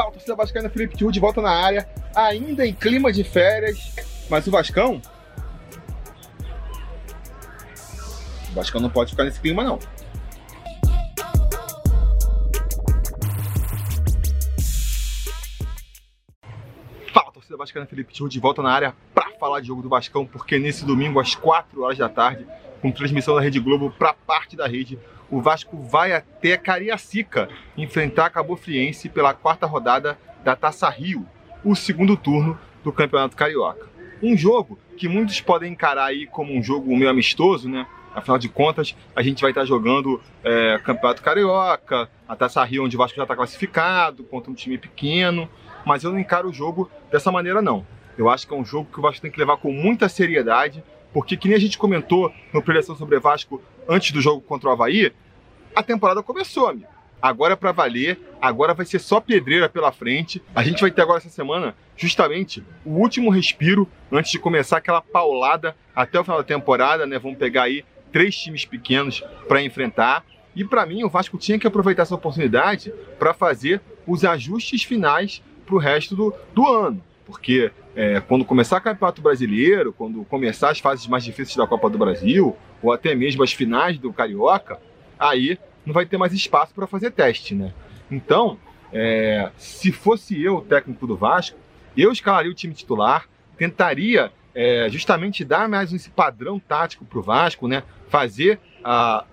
Fala, torcida vascaína, Felipe Tiú de volta na área, ainda em clima de férias, mas o Vascão... O Vascão não pode ficar nesse clima, não. Fala, torcida vascaína, Felipe Tiú de volta na área para falar de jogo do Vascão, porque nesse domingo, às 4 horas da tarde, com transmissão da Rede Globo para parte da rede, o Vasco vai até Cariacica enfrentar a Cabo Friense pela quarta rodada da Taça Rio, o segundo turno do Campeonato Carioca. Um jogo que muitos podem encarar aí como um jogo meio amistoso, né? Afinal de contas, a gente vai estar jogando é, Campeonato Carioca, a Taça Rio, onde o Vasco já está classificado, contra um time pequeno, mas eu não encaro o jogo dessa maneira, não. Eu acho que é um jogo que o Vasco tem que levar com muita seriedade, porque, que nem a gente comentou no Preleção sobre Vasco antes do jogo contra o Havaí, a temporada começou, amigo. Agora é para valer, agora vai ser só pedreira pela frente. A gente vai ter agora essa semana, justamente, o último respiro antes de começar aquela paulada até o final da temporada, né? Vamos pegar aí três times pequenos para enfrentar. E para mim, o Vasco tinha que aproveitar essa oportunidade para fazer os ajustes finais para o resto do, do ano. Porque é, quando começar o Campeonato Brasileiro, quando começar as fases mais difíceis da Copa do Brasil, ou até mesmo as finais do Carioca, aí não vai ter mais espaço para fazer teste, né? Então, é, se fosse eu o técnico do Vasco, eu escalaria o time titular, tentaria é, justamente dar mais esse padrão tático para o Vasco, né? Fazer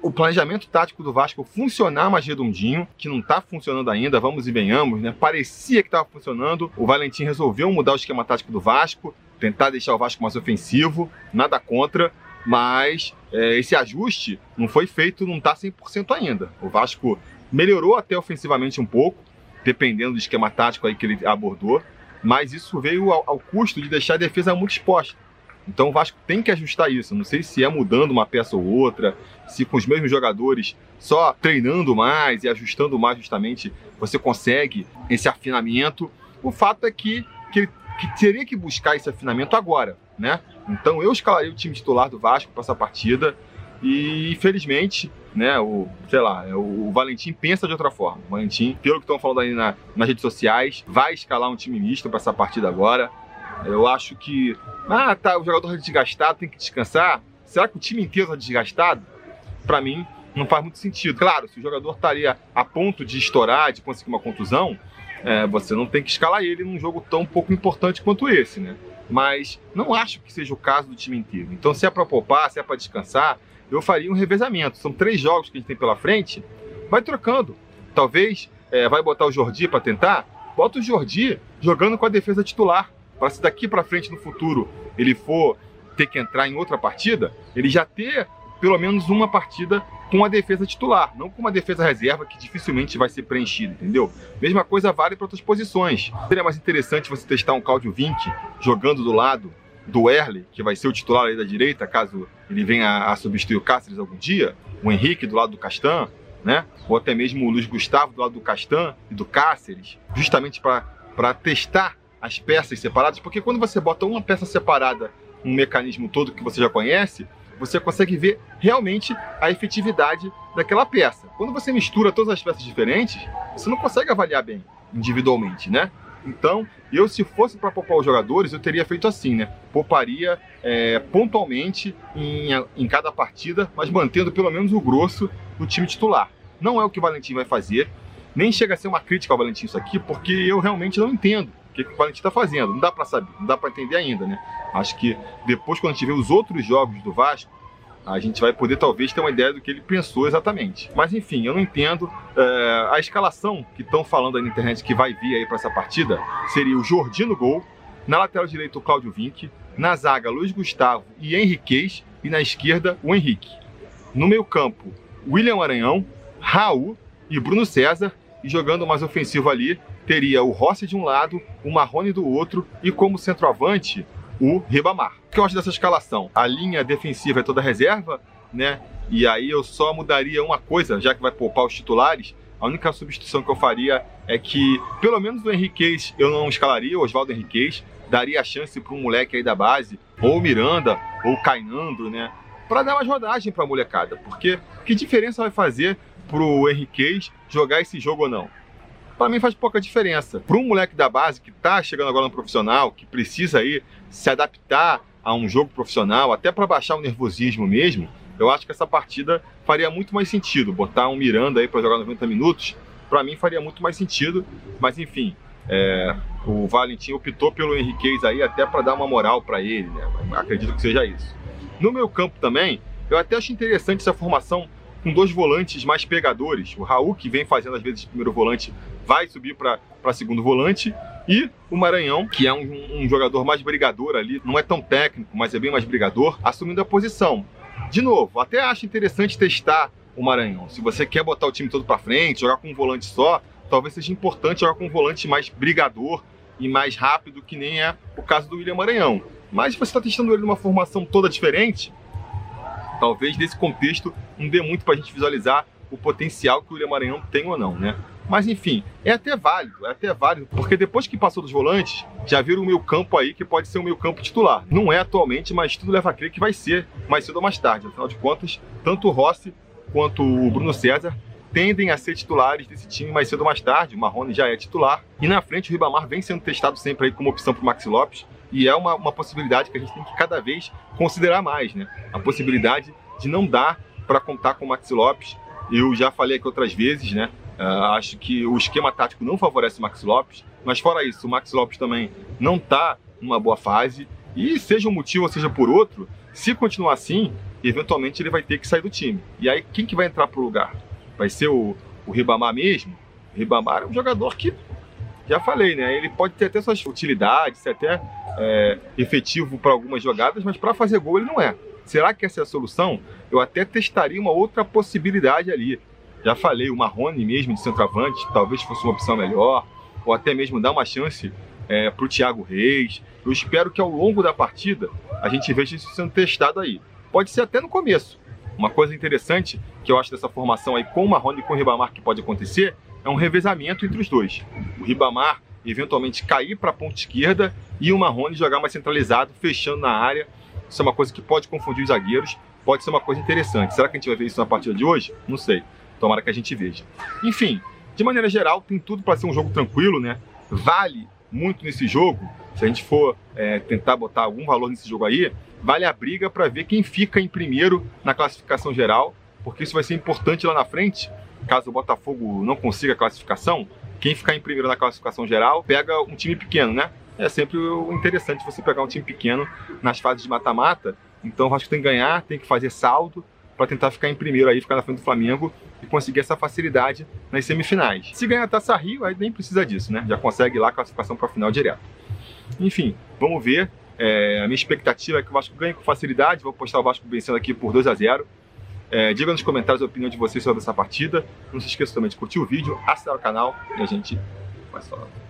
o planejamento tático do Vasco funcionar mais redondinho, que não está funcionando ainda, vamos e venhamos, né? Parecia que estava funcionando. O Valentim resolveu mudar o esquema tático do Vasco, tentar deixar o Vasco mais ofensivo, nada contra, mas é, esse ajuste não foi feito, não está 100% ainda. O Vasco melhorou até ofensivamente um pouco, dependendo do esquema tático aí que ele abordou, mas isso veio ao, ao custo de deixar a defesa muito exposta. Então o Vasco tem que ajustar isso. Não sei se é mudando uma peça ou outra, se com os mesmos jogadores só treinando mais e ajustando mais justamente você consegue esse afinamento. O fato é que, que que teria que buscar esse afinamento agora, né? Então eu escalaria o time titular do Vasco para essa partida e infelizmente, né, o, sei lá, o, o Valentim pensa de outra forma. O Valentim, pelo que estão falando aí na, nas redes sociais, vai escalar um time misto para essa partida agora. Eu acho que, ah, tá, o jogador tá desgastado, tem que descansar. Será que o time inteiro está desgastado? Para mim, não faz muito sentido. Claro, se o jogador estaria a ponto de estourar, de conseguir uma contusão, é, você não tem que escalar ele num jogo tão pouco importante quanto esse, né? Mas não acho que seja o caso do time inteiro. Então, se é para poupar, se é para descansar, eu faria um revezamento. São três jogos que a gente tem pela frente, vai trocando. Talvez é, vai botar o Jordi para tentar, bota o Jordi jogando com a defesa titular. Para se daqui para frente no futuro ele for ter que entrar em outra partida, ele já ter pelo menos uma partida com a defesa titular, não com uma defesa reserva que dificilmente vai ser preenchida, entendeu? Mesma coisa vale para outras posições. Seria mais interessante você testar um Claudio Vinck jogando do lado do Erle, que vai ser o titular aí da direita, caso ele venha a substituir o Cáceres algum dia, o Henrique do lado do Castan, né? Ou até mesmo o Luiz Gustavo do lado do Castan e do Cáceres, justamente para testar as peças separadas, porque quando você bota uma peça separada, um mecanismo todo que você já conhece, você consegue ver realmente a efetividade daquela peça. Quando você mistura todas as peças diferentes, você não consegue avaliar bem individualmente, né? Então, eu se fosse para poupar os jogadores, eu teria feito assim, né? Pouparia é, pontualmente em, em cada partida, mas mantendo pelo menos o grosso do time titular. Não é o que o Valentim vai fazer, nem chega a ser uma crítica ao Valentim isso aqui, porque eu realmente não entendo o que, que o Valentim está fazendo. Não dá para saber, não dá para entender ainda, né? Acho que depois, quando a gente vê os outros jogos do Vasco, a gente vai poder talvez ter uma ideia do que ele pensou exatamente. Mas enfim, eu não entendo. É, a escalação que estão falando aí na internet que vai vir aí para essa partida seria o Jordi no gol, na lateral direita o Cláudio Vinck, na zaga Luiz Gustavo e Henriquez e na esquerda o Henrique. No meio campo, William Aranhão, Raul e Bruno César e jogando mais ofensivo ali teria o Rossi de um lado, o Marrone do outro e como centroavante o Ribamar. O que eu acho dessa escalação? A linha defensiva é toda reserva, né? E aí eu só mudaria uma coisa, já que vai poupar os titulares. A única substituição que eu faria é que, pelo menos o Henriquez eu não escalaria, o Oswaldo Henriquez, daria a chance para um moleque aí da base, ou o Miranda, ou o Cainandro, né? Para dar mais rodagem para a molecada. Porque que diferença vai fazer pro Henriquez jogar esse jogo ou não? para mim faz pouca diferença. Para um moleque da base que está chegando agora no profissional, que precisa aí se adaptar a um jogo profissional, até para baixar o nervosismo mesmo, eu acho que essa partida faria muito mais sentido. Botar um Miranda aí para jogar 90 minutos, para mim faria muito mais sentido. Mas enfim, é, o Valentim optou pelo Henriquez aí até para dar uma moral para ele, né? Acredito que seja isso. No meu campo também, eu até acho interessante essa formação com dois volantes mais pegadores. O Raul, que vem fazendo às vezes primeiro volante, vai subir para segundo volante. E o Maranhão, que é um, um, jogador mais brigador ali, não é tão técnico, mas é bem mais brigador, assumindo a posição. De novo, até acho interessante testar o Maranhão. Se você quer botar o time todo para frente, jogar com um volante só, talvez seja importante jogar com um volante mais brigador e mais rápido, que nem é o caso do William Maranhão. Mas se você está testando ele numa formação toda diferente, talvez nesse contexto não dê muito para a gente visualizar o potencial que o William Maranhão tem ou não, né? Mas enfim, é até válido, é até válido, porque depois que passou dos volantes, já viram o meio campo aí que pode ser o meio campo titular. Não é atualmente, mas tudo leva a crer que vai ser mais cedo ou mais tarde. Afinal de contas, tanto o Rossi quanto o Bruno César tendem a ser titulares desse time mais cedo ou mais tarde. O Marrone já é titular. E na frente o Ribamar vem sendo testado sempre aí como opção para o Maxi Lopes. E é uma, uma possibilidade que a gente tem que cada vez considerar mais, né? A possibilidade de não dar para contar com o Maxi Lopes. Eu já falei aqui outras vezes, né? Uh, acho que o esquema tático não favorece o Maxi Lopes, mas fora isso, o Maxi Lopes também não está numa boa fase. E seja um motivo ou seja por outro, se continuar assim, eventualmente ele vai ter que sair do time. E aí quem que vai entrar pro lugar? Vai ser o, o Ribamar mesmo? O Ribamar é um jogador que, já falei, né? Ele pode ter até suas utilidades, ser até é, efetivo para algumas jogadas, mas para fazer gol ele não é. Será que essa é a solução? Eu até testaria uma outra possibilidade ali. Já falei, o Marrone mesmo de centroavante, talvez fosse uma opção melhor, ou até mesmo dar uma chance é, para o Thiago Reis. Eu espero que ao longo da partida a gente veja isso sendo testado aí. Pode ser até no começo. Uma coisa interessante que eu acho dessa formação aí com o Marrone e com o Ribamar que pode acontecer é um revezamento entre os dois. O Ribamar eventualmente cair para a ponta esquerda e o Marrone jogar mais centralizado, fechando na área. Isso é uma coisa que pode confundir os zagueiros, pode ser uma coisa interessante. Será que a gente vai ver isso na partida de hoje? Não sei. Tomara que a gente veja. Enfim, de maneira geral, tem tudo para ser um jogo tranquilo, né? Vale muito nesse jogo, se a gente for é, tentar botar algum valor nesse jogo aí, vale a briga para ver quem fica em primeiro na classificação geral, porque isso vai ser importante lá na frente. Caso o Botafogo não consiga a classificação, quem ficar em primeiro na classificação geral pega um time pequeno, né? É sempre interessante você pegar um time pequeno nas fases de mata-mata. Então o Vasco tem que ganhar, tem que fazer saldo para tentar ficar em primeiro aí, ficar na frente do Flamengo e conseguir essa facilidade nas semifinais. Se ganhar a Taça Rio, aí nem precisa disso, né? Já consegue lá a classificação para a final direto. Enfim, vamos ver. É, a minha expectativa é que o Vasco ganhe com facilidade. Vou postar o Vasco vencendo aqui por 2 a 0 é, Diga nos comentários a opinião de vocês sobre essa partida. Não se esqueça também de curtir o vídeo, assinar o canal e a gente vai falando.